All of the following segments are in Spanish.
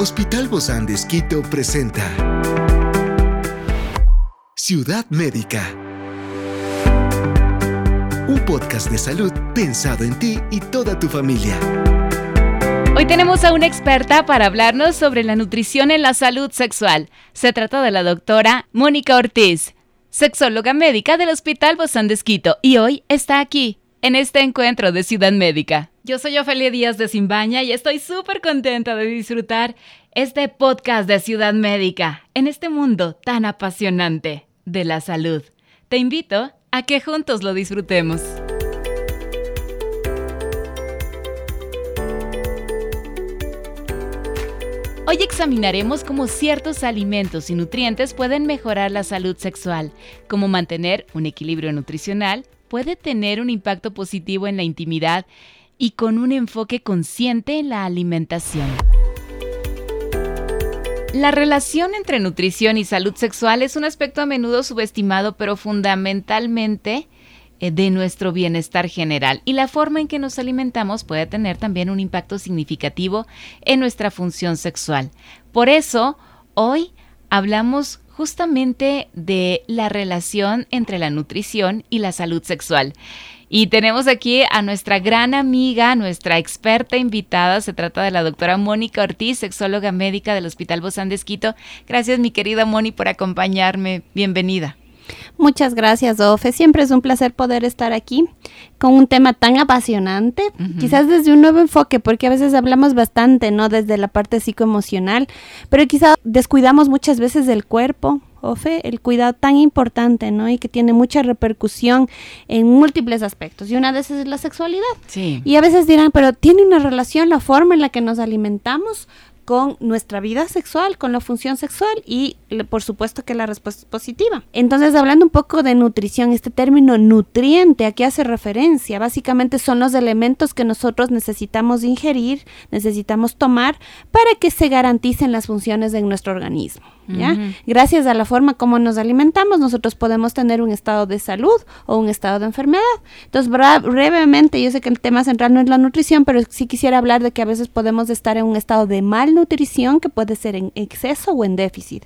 Hospital Bozán de presenta Ciudad Médica. Un podcast de salud pensado en ti y toda tu familia. Hoy tenemos a una experta para hablarnos sobre la nutrición en la salud sexual. Se trata de la doctora Mónica Ortiz, sexóloga médica del Hospital Bozán de y hoy está aquí, en este encuentro de Ciudad Médica. Yo soy Ofelia Díaz de Simbaña y estoy súper contenta de disfrutar este podcast de Ciudad Médica en este mundo tan apasionante de la salud. Te invito a que juntos lo disfrutemos. Hoy examinaremos cómo ciertos alimentos y nutrientes pueden mejorar la salud sexual, cómo mantener un equilibrio nutricional puede tener un impacto positivo en la intimidad y con un enfoque consciente en la alimentación. La relación entre nutrición y salud sexual es un aspecto a menudo subestimado, pero fundamentalmente eh, de nuestro bienestar general y la forma en que nos alimentamos puede tener también un impacto significativo en nuestra función sexual. Por eso, hoy hablamos justamente de la relación entre la nutrición y la salud sexual. Y tenemos aquí a nuestra gran amiga, nuestra experta invitada. Se trata de la doctora Mónica Ortiz, sexóloga médica del Hospital Bozán de Esquito. Gracias, mi querida Moni, por acompañarme. Bienvenida. Muchas gracias, Ofe. Siempre es un placer poder estar aquí con un tema tan apasionante, quizás desde un nuevo enfoque, porque a veces hablamos bastante, ¿no? Desde la parte psicoemocional, pero quizás descuidamos muchas veces del cuerpo, Ofe, el cuidado tan importante, ¿no? Y que tiene mucha repercusión en múltiples aspectos. Y una de esas es la sexualidad. Sí. Y a veces dirán, pero ¿tiene una relación la forma en la que nos alimentamos? Con nuestra vida sexual, con la función sexual y por supuesto que la respuesta es positiva. Entonces, hablando un poco de nutrición, este término nutriente, ¿a qué hace referencia? Básicamente son los elementos que nosotros necesitamos ingerir, necesitamos tomar para que se garanticen las funciones de nuestro organismo. Gracias a la forma como nos alimentamos, nosotros podemos tener un estado de salud o un estado de enfermedad. Entonces, brevemente, yo sé que el tema central no es la nutrición, pero sí quisiera hablar de que a veces podemos estar en un estado de malnutrición que puede ser en exceso o en déficit.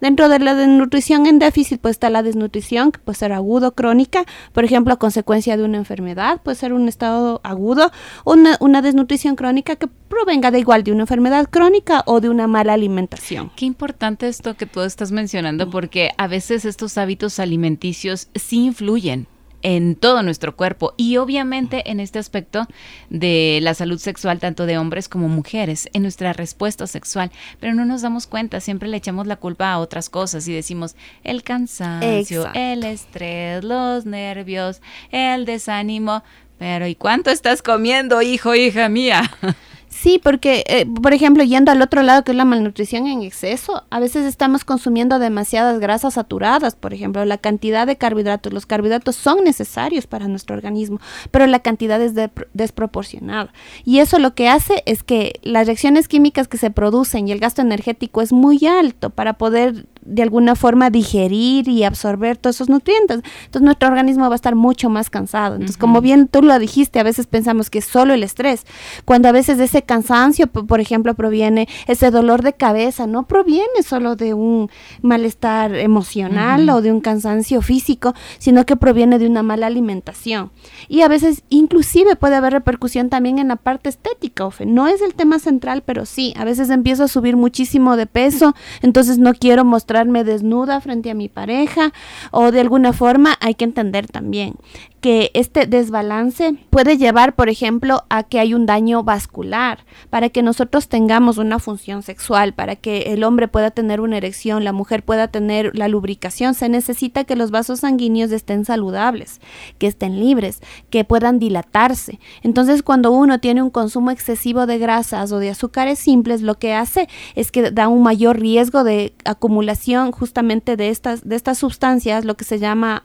Dentro de la nutrición en déficit, pues está la desnutrición, que puede ser agudo, crónica, por ejemplo, a consecuencia de una enfermedad, puede ser un estado agudo, una, una desnutrición crónica que provenga de igual de una enfermedad crónica o de una mala alimentación. Qué importante esto que tú estás mencionando porque a veces estos hábitos alimenticios sí influyen en todo nuestro cuerpo y obviamente en este aspecto de la salud sexual tanto de hombres como mujeres, en nuestra respuesta sexual, pero no nos damos cuenta, siempre le echamos la culpa a otras cosas y decimos el cansancio, el estrés, los nervios, el desánimo, pero ¿y cuánto estás comiendo, hijo, hija mía? Sí, porque, eh, por ejemplo, yendo al otro lado, que es la malnutrición en exceso, a veces estamos consumiendo demasiadas grasas saturadas, por ejemplo, la cantidad de carbohidratos. Los carbohidratos son necesarios para nuestro organismo, pero la cantidad es desproporcionada. Y eso lo que hace es que las reacciones químicas que se producen y el gasto energético es muy alto para poder de alguna forma digerir y absorber todos esos nutrientes. Entonces nuestro organismo va a estar mucho más cansado. Entonces, como bien tú lo dijiste, a veces pensamos que es solo el estrés, cuando a veces ese cansancio, por ejemplo, proviene, ese dolor de cabeza, no proviene solo de un malestar emocional o de un cansancio físico, sino que proviene de una mala alimentación. Y a veces inclusive puede haber repercusión también en la parte estética, Ofe. No es el tema central, pero sí, a veces empiezo a subir muchísimo de peso, entonces no quiero mostrar desnuda frente a mi pareja o de alguna forma hay que entender también que este desbalance puede llevar, por ejemplo, a que hay un daño vascular, para que nosotros tengamos una función sexual, para que el hombre pueda tener una erección, la mujer pueda tener la lubricación, se necesita que los vasos sanguíneos estén saludables, que estén libres, que puedan dilatarse. Entonces, cuando uno tiene un consumo excesivo de grasas o de azúcares simples, lo que hace es que da un mayor riesgo de acumulación justamente de estas, de estas sustancias, lo que se llama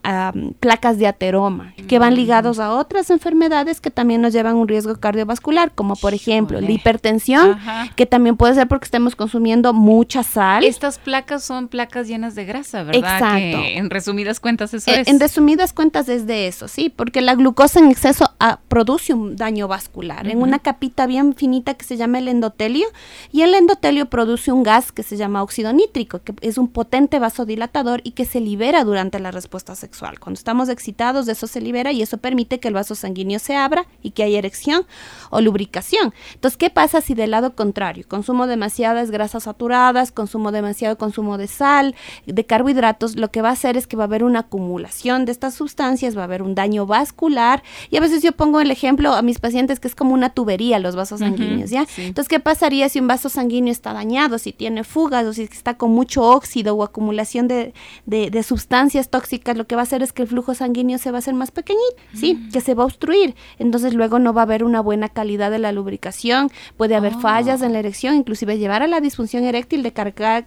placas de ateroma, que van mm. ligados a otras enfermedades que también nos llevan un riesgo cardiovascular, como por ejemplo la hipertensión, que también puede ser porque estemos consumiendo mucha sal. Estas placas son placas llenas de grasa, ¿verdad? Exacto. en resumidas cuentas eso eh, es. En resumidas cuentas es de eso, sí, porque la glucosa en exceso ah, produce un daño vascular en una capita bien finita que se llama el endotelio y el endotelio produce un gas que se llama óxido nítrico, que es un potente vasodilatador y que se libera durante la respuesta sexual. Cuando estamos excitados, eso se libera y eso permite que el vaso sanguíneo se abra y que haya erección o lubricación. Entonces, ¿qué pasa si del lado contrario? Consumo demasiadas grasas saturadas, consumo demasiado consumo de sal, de carbohidratos, lo que va a hacer es que va a haber una acumulación de estas sustancias, va a haber un daño vascular y a veces yo pongo el ejemplo a mis pacientes que es como una tubería los vasos sanguíneos, ¿ya? Entonces, ¿qué pasaría si un vaso sanguíneo está dañado, si tiene fugas o si está con mucho óxido o acumulación de, de, sustancias tóxicas? Lo que va a hacer es que el flujo sanguíneo se va a hacer más pequeñito, ¿sí? Mm. Que se va a obstruir. Entonces, luego no va a haber una buena calidad de la lubricación, puede haber oh. fallas en la erección, inclusive llevar a la disfunción eréctil de,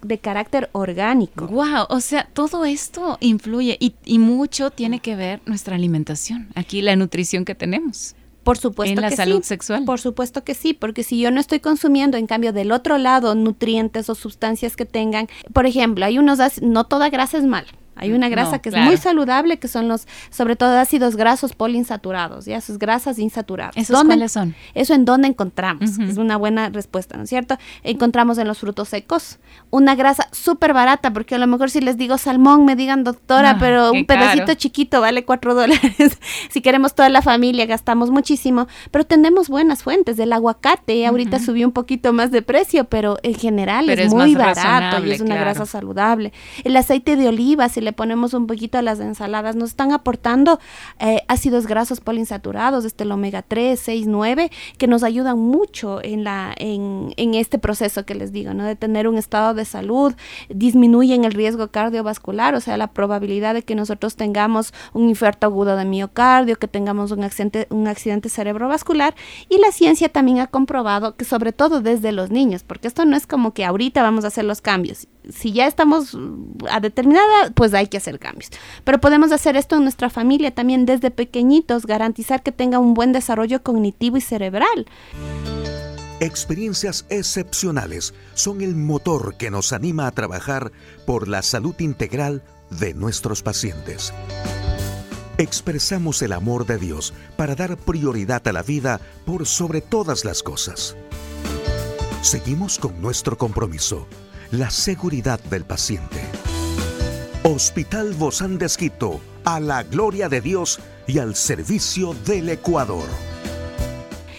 de carácter orgánico. Wow, o sea, todo esto influye y, y mucho tiene que ver nuestra alimentación, aquí la nutrición que tenemos. Por supuesto en la salud sexual. Por supuesto que sí, porque si yo no estoy consumiendo, en cambio, del otro lado, nutrientes o sustancias que tengan, por ejemplo, hay unos, no toda grasa es mala. Hay una grasa que es muy saludable, que son los, sobre todo ácidos grasos poliinsaturados, ya sus grasas insaturadas. ¿Esos cuáles son? Eso en dónde encontramos, es una buena respuesta, ¿no es cierto? Encontramos en los frutos secos una grasa súper barata, porque a lo mejor si les digo salmón, me digan doctora, ah, pero un pedacito chiquito vale cuatro dólares. si queremos toda la familia, gastamos muchísimo, pero tenemos buenas fuentes. del aguacate, ahorita subió un poquito más de precio, pero en general es, muy barato y es una grasa saludable. El aceite de oliva, si le ponemos un poquito a las ensaladas, nos están aportando eh, ácidos grasos poliinsaturados, este el omega 3, 6, 9, que nos ayudan mucho en, la, en, en este proceso que les digo, ¿no? De tener un estado de salud, disminuyen el riesgo cardiovascular, o sea, la probabilidad de que nosotros tengamos un infarto agudo de miocardio, que tengamos un accidente, un accidente cerebrovascular. Y la ciencia también ha comprobado que sobre todo desde los niños, porque esto no es como que ahorita vamos a hacer los cambios. Si ya estamos a determinada, pues hay que hacer cambios. Pero podemos hacer esto en nuestra familia también desde pequeñitos, garantizar que tenga un buen desarrollo cognitivo y cerebral. Experiencias excepcionales son el motor que nos anima a trabajar por la salud integral de nuestros pacientes. Expresamos el amor de Dios para dar prioridad a la vida por sobre todas las cosas. Seguimos con nuestro compromiso, la seguridad del paciente. Hospital Bozán de Esquito, a la gloria de Dios y al servicio del Ecuador.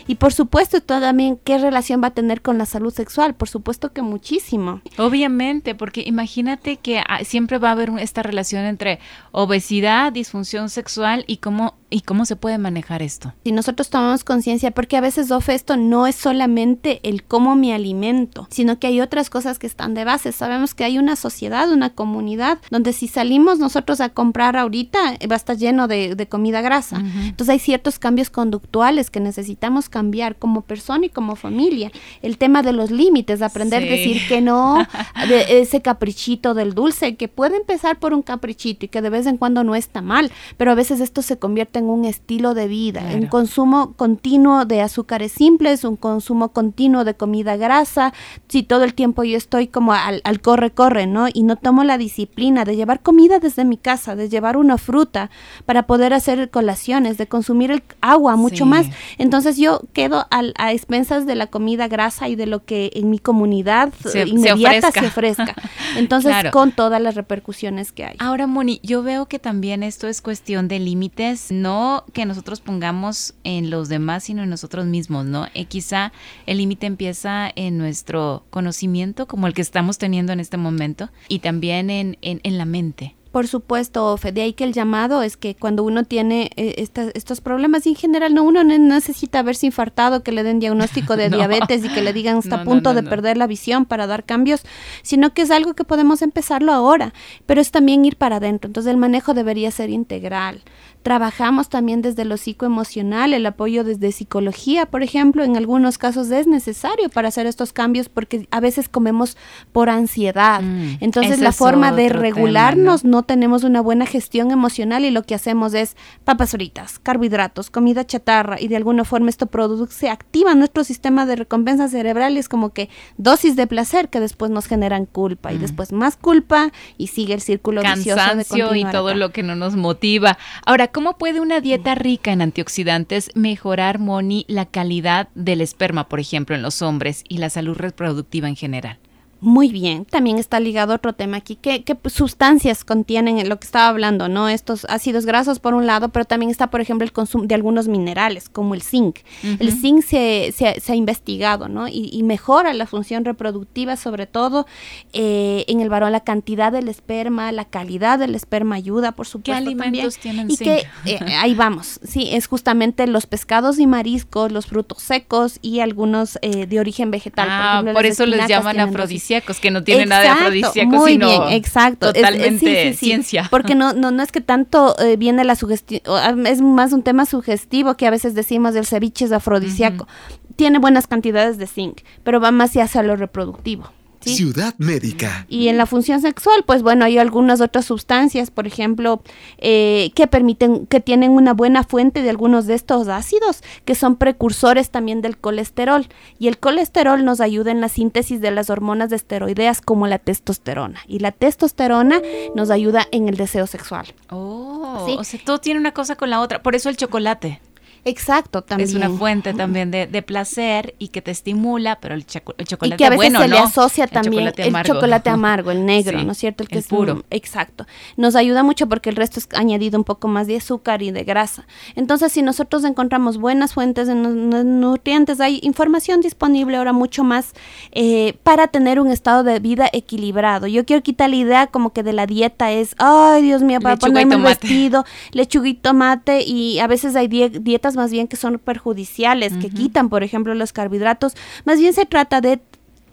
Y por supuesto también qué relación va a tener con la salud sexual, por supuesto que muchísimo. Obviamente, porque imagínate que ah, siempre va a haber esta relación entre obesidad, disfunción sexual y cómo ¿Y cómo se puede manejar esto? Si nosotros tomamos conciencia, porque a veces, Ofe, esto no es solamente el cómo me alimento, sino que hay otras cosas que están de base. Sabemos que hay una sociedad, una comunidad, donde si salimos nosotros a comprar ahorita, va a estar lleno de, comida grasa. Entonces hay ciertos cambios conductuales que necesitamos cambiar como persona y como familia. El tema de los límites, aprender a decir que no, de ese caprichito del dulce, que puede empezar por un caprichito y que de vez en cuando no está mal, pero a veces esto se convierte en un estilo de vida, un consumo continuo de azúcares simples, un consumo continuo de comida grasa, si todo el tiempo yo estoy como al, corre, corre, ¿no? Y no tomo la disciplina de llevar comida desde mi casa, de llevar una fruta para poder hacer colaciones, de consumir el agua mucho más. Entonces yo quedo a expensas de la comida grasa y de lo que en mi comunidad inmediata se ofrezca. Entonces con todas las repercusiones que hay. Ahora, Moni, yo veo que también esto es cuestión de límites, no que nosotros pongamos en los demás, sino en nosotros mismos, ¿no? Eh, quizá el límite empieza en nuestro conocimiento, como el que estamos teniendo en este momento, y también en, en, la mente Por supuesto, Fede, ahí que el llamado es que cuando uno tiene eh, estos problemas, y en general no uno necesita haberse infartado, que le den diagnóstico de diabetes y que le digan está a punto de perder la visión para dar cambios, sino que es algo que podemos empezarlo ahora, pero es también ir para adentro. Entonces el manejo debería ser integral. Trabajamos también desde lo psicoemocional, el apoyo desde psicología, por ejemplo, en algunos casos es necesario para hacer estos cambios porque a veces comemos por ansiedad. Mm, Entonces la forma de regularnos ¿no? Tenemos una buena gestión emocional y lo que hacemos es papas fritas, carbohidratos, comida chatarra y de alguna forma esto produce, activa nuestro sistema de recompensa cerebral y es como que dosis de placer que después nos generan culpa y después más culpa y sigue el círculo vicioso de y todo lo que no nos motiva. Ahora, ¿cómo puede una dieta rica en antioxidantes mejorar, Moni, la calidad del esperma, por ejemplo, en los hombres y la salud reproductiva en general? Muy bien, también está ligado otro tema aquí. ¿Qué, sustancias contienen lo que estaba hablando? no Estos ácidos grasos por un lado, pero también está, por ejemplo, el consumo de algunos minerales, como el zinc. El zinc se, se, ha investigado ¿no? Y, mejora la función reproductiva, sobre todo eh, en el varón, la cantidad del esperma, la calidad del esperma ayuda, por supuesto. ¿Qué alimentos tienen y Que, eh, ahí vamos, sí, es justamente los pescados y mariscos, los frutos secos y algunos eh, de origen vegetal. Ah, por, eso les llaman afrodisíacos que no tienen nada de afrodisíaco, muy sino bien, exacto. totalmente ciencia. Porque no, no, no es que tanto eh, viene la sugestión, es más un tema sugestivo que a veces decimos del ceviche es afrodisíaco. Tiene buenas cantidades de zinc, pero va más hacia lo reproductivo. Ciudad médica. Y en la función sexual, pues bueno, hay algunas otras sustancias, por ejemplo, eh, que permiten, que tienen una buena fuente de algunos de estos ácidos, que son precursores también del colesterol. Y el colesterol nos ayuda en la síntesis de las hormonas de esteroideas como la testosterona. Y la testosterona nos ayuda en el deseo sexual. Oh, o sea, todo tiene una cosa con la otra. Por eso el chocolate. Exacto, también. Es una fuente también de, de placer y que te estimula, pero el, chocolate Y que a veces se le asocia también el chocolate amargo, el negro, ¿no es cierto? El que es puro. exacto. Nos ayuda mucho porque el resto es añadido un poco más de azúcar y de grasa. Entonces, si nosotros encontramos buenas fuentes de nutrientes, hay información disponible ahora mucho más eh, para tener un estado de vida equilibrado. Yo quiero quitar la idea como que de la dieta es, ay, Dios mío, para ponerme el vestido, lechuga y tomate, y a veces hay dietas más bien que son perjudiciales, que quitan, por ejemplo, los carbohidratos. Más bien se trata de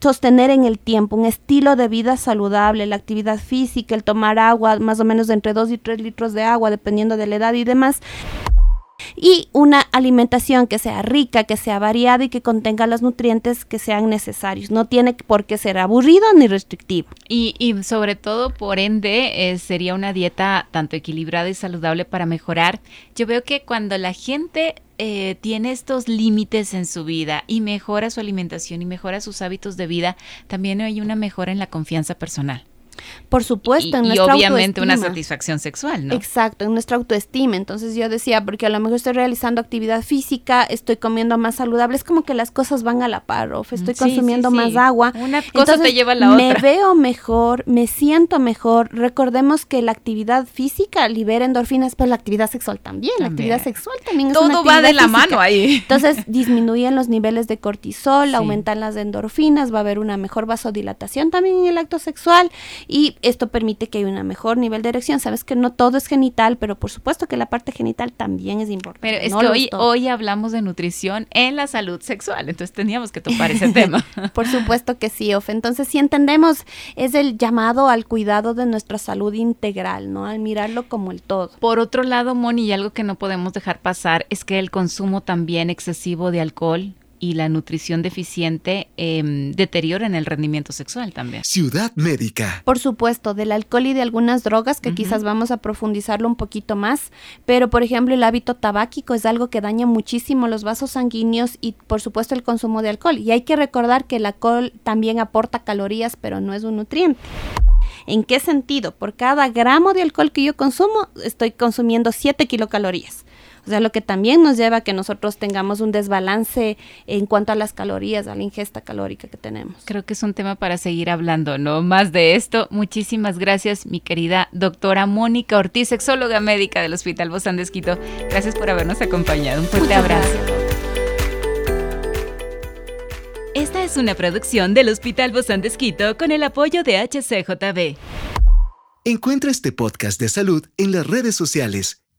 sostener en el tiempo un estilo de vida saludable, la actividad física, el tomar agua, más o menos entre 2 y 3 litros de agua, dependiendo de la edad y demás y una alimentación que sea rica, que sea variada y que contenga los nutrientes que sean necesarios. No tiene por qué ser aburrido ni restrictivo. Y, y sobre todo, por ende, eh, sería una dieta tanto equilibrada y saludable para mejorar. Yo veo que cuando la gente eh, tiene estos límites en su vida y mejora su alimentación y mejora sus hábitos de vida, también hay una mejora en la confianza personal. Por supuesto, en y, nuestra y obviamente una satisfacción sexual, ¿no? Exacto, en nuestra autoestima. Entonces yo decía, porque a lo mejor estoy realizando actividad física, estoy comiendo más saludable, es como que las cosas van a la par, o estoy consumiendo más agua. Una cosa te lleva a la otra. Me veo mejor, me siento mejor. Recordemos que la actividad física libera endorfinas, pero la actividad sexual también. La actividad sexual también Todo es Todo va de la mano ahí. Entonces disminuyen los niveles de cortisol, aumentan las endorfinas, va a haber una mejor vasodilatación también en el acto sexual y esto permite que haya un mejor nivel de erección. Sabes que no todo es genital, pero por supuesto que la parte genital también es importante. Pero es que hoy, hoy hablamos de nutrición en la salud sexual, entonces teníamos que topar ese tema. por supuesto que sí, Of. Entonces, si entendemos, es el llamado al cuidado de nuestra salud integral, ¿no? Al mirarlo como el todo. Por otro lado, Moni, y algo que no podemos dejar pasar es que el consumo también excesivo de alcohol y la nutrición deficiente eh, deterioran el rendimiento sexual también. Ciudad médica. Por supuesto, del alcohol y de algunas drogas que quizás vamos a profundizarlo un poquito más, pero por ejemplo el hábito tabáquico es algo que daña muchísimo los vasos sanguíneos y por supuesto el consumo de alcohol. Y hay que recordar que el alcohol también aporta calorías, pero no es un nutriente. ¿En qué sentido? Por cada gramo de alcohol que yo consumo, estoy consumiendo 7 kilocalorías. O sea, lo que también nos lleva a que nosotros tengamos un desbalance en cuanto a las calorías, a la ingesta calórica que tenemos. Creo que es un tema para seguir hablando, ¿no? Más de esto. Muchísimas gracias, mi querida doctora Mónica Ortiz, sexóloga médica del Hospital Bozán de Esquito. Gracias por habernos acompañado. Un fuerte abrazo. Esta es una producción del Hospital Bozán de Esquito con el apoyo de HCJB. Encuentra este podcast de salud en las redes sociales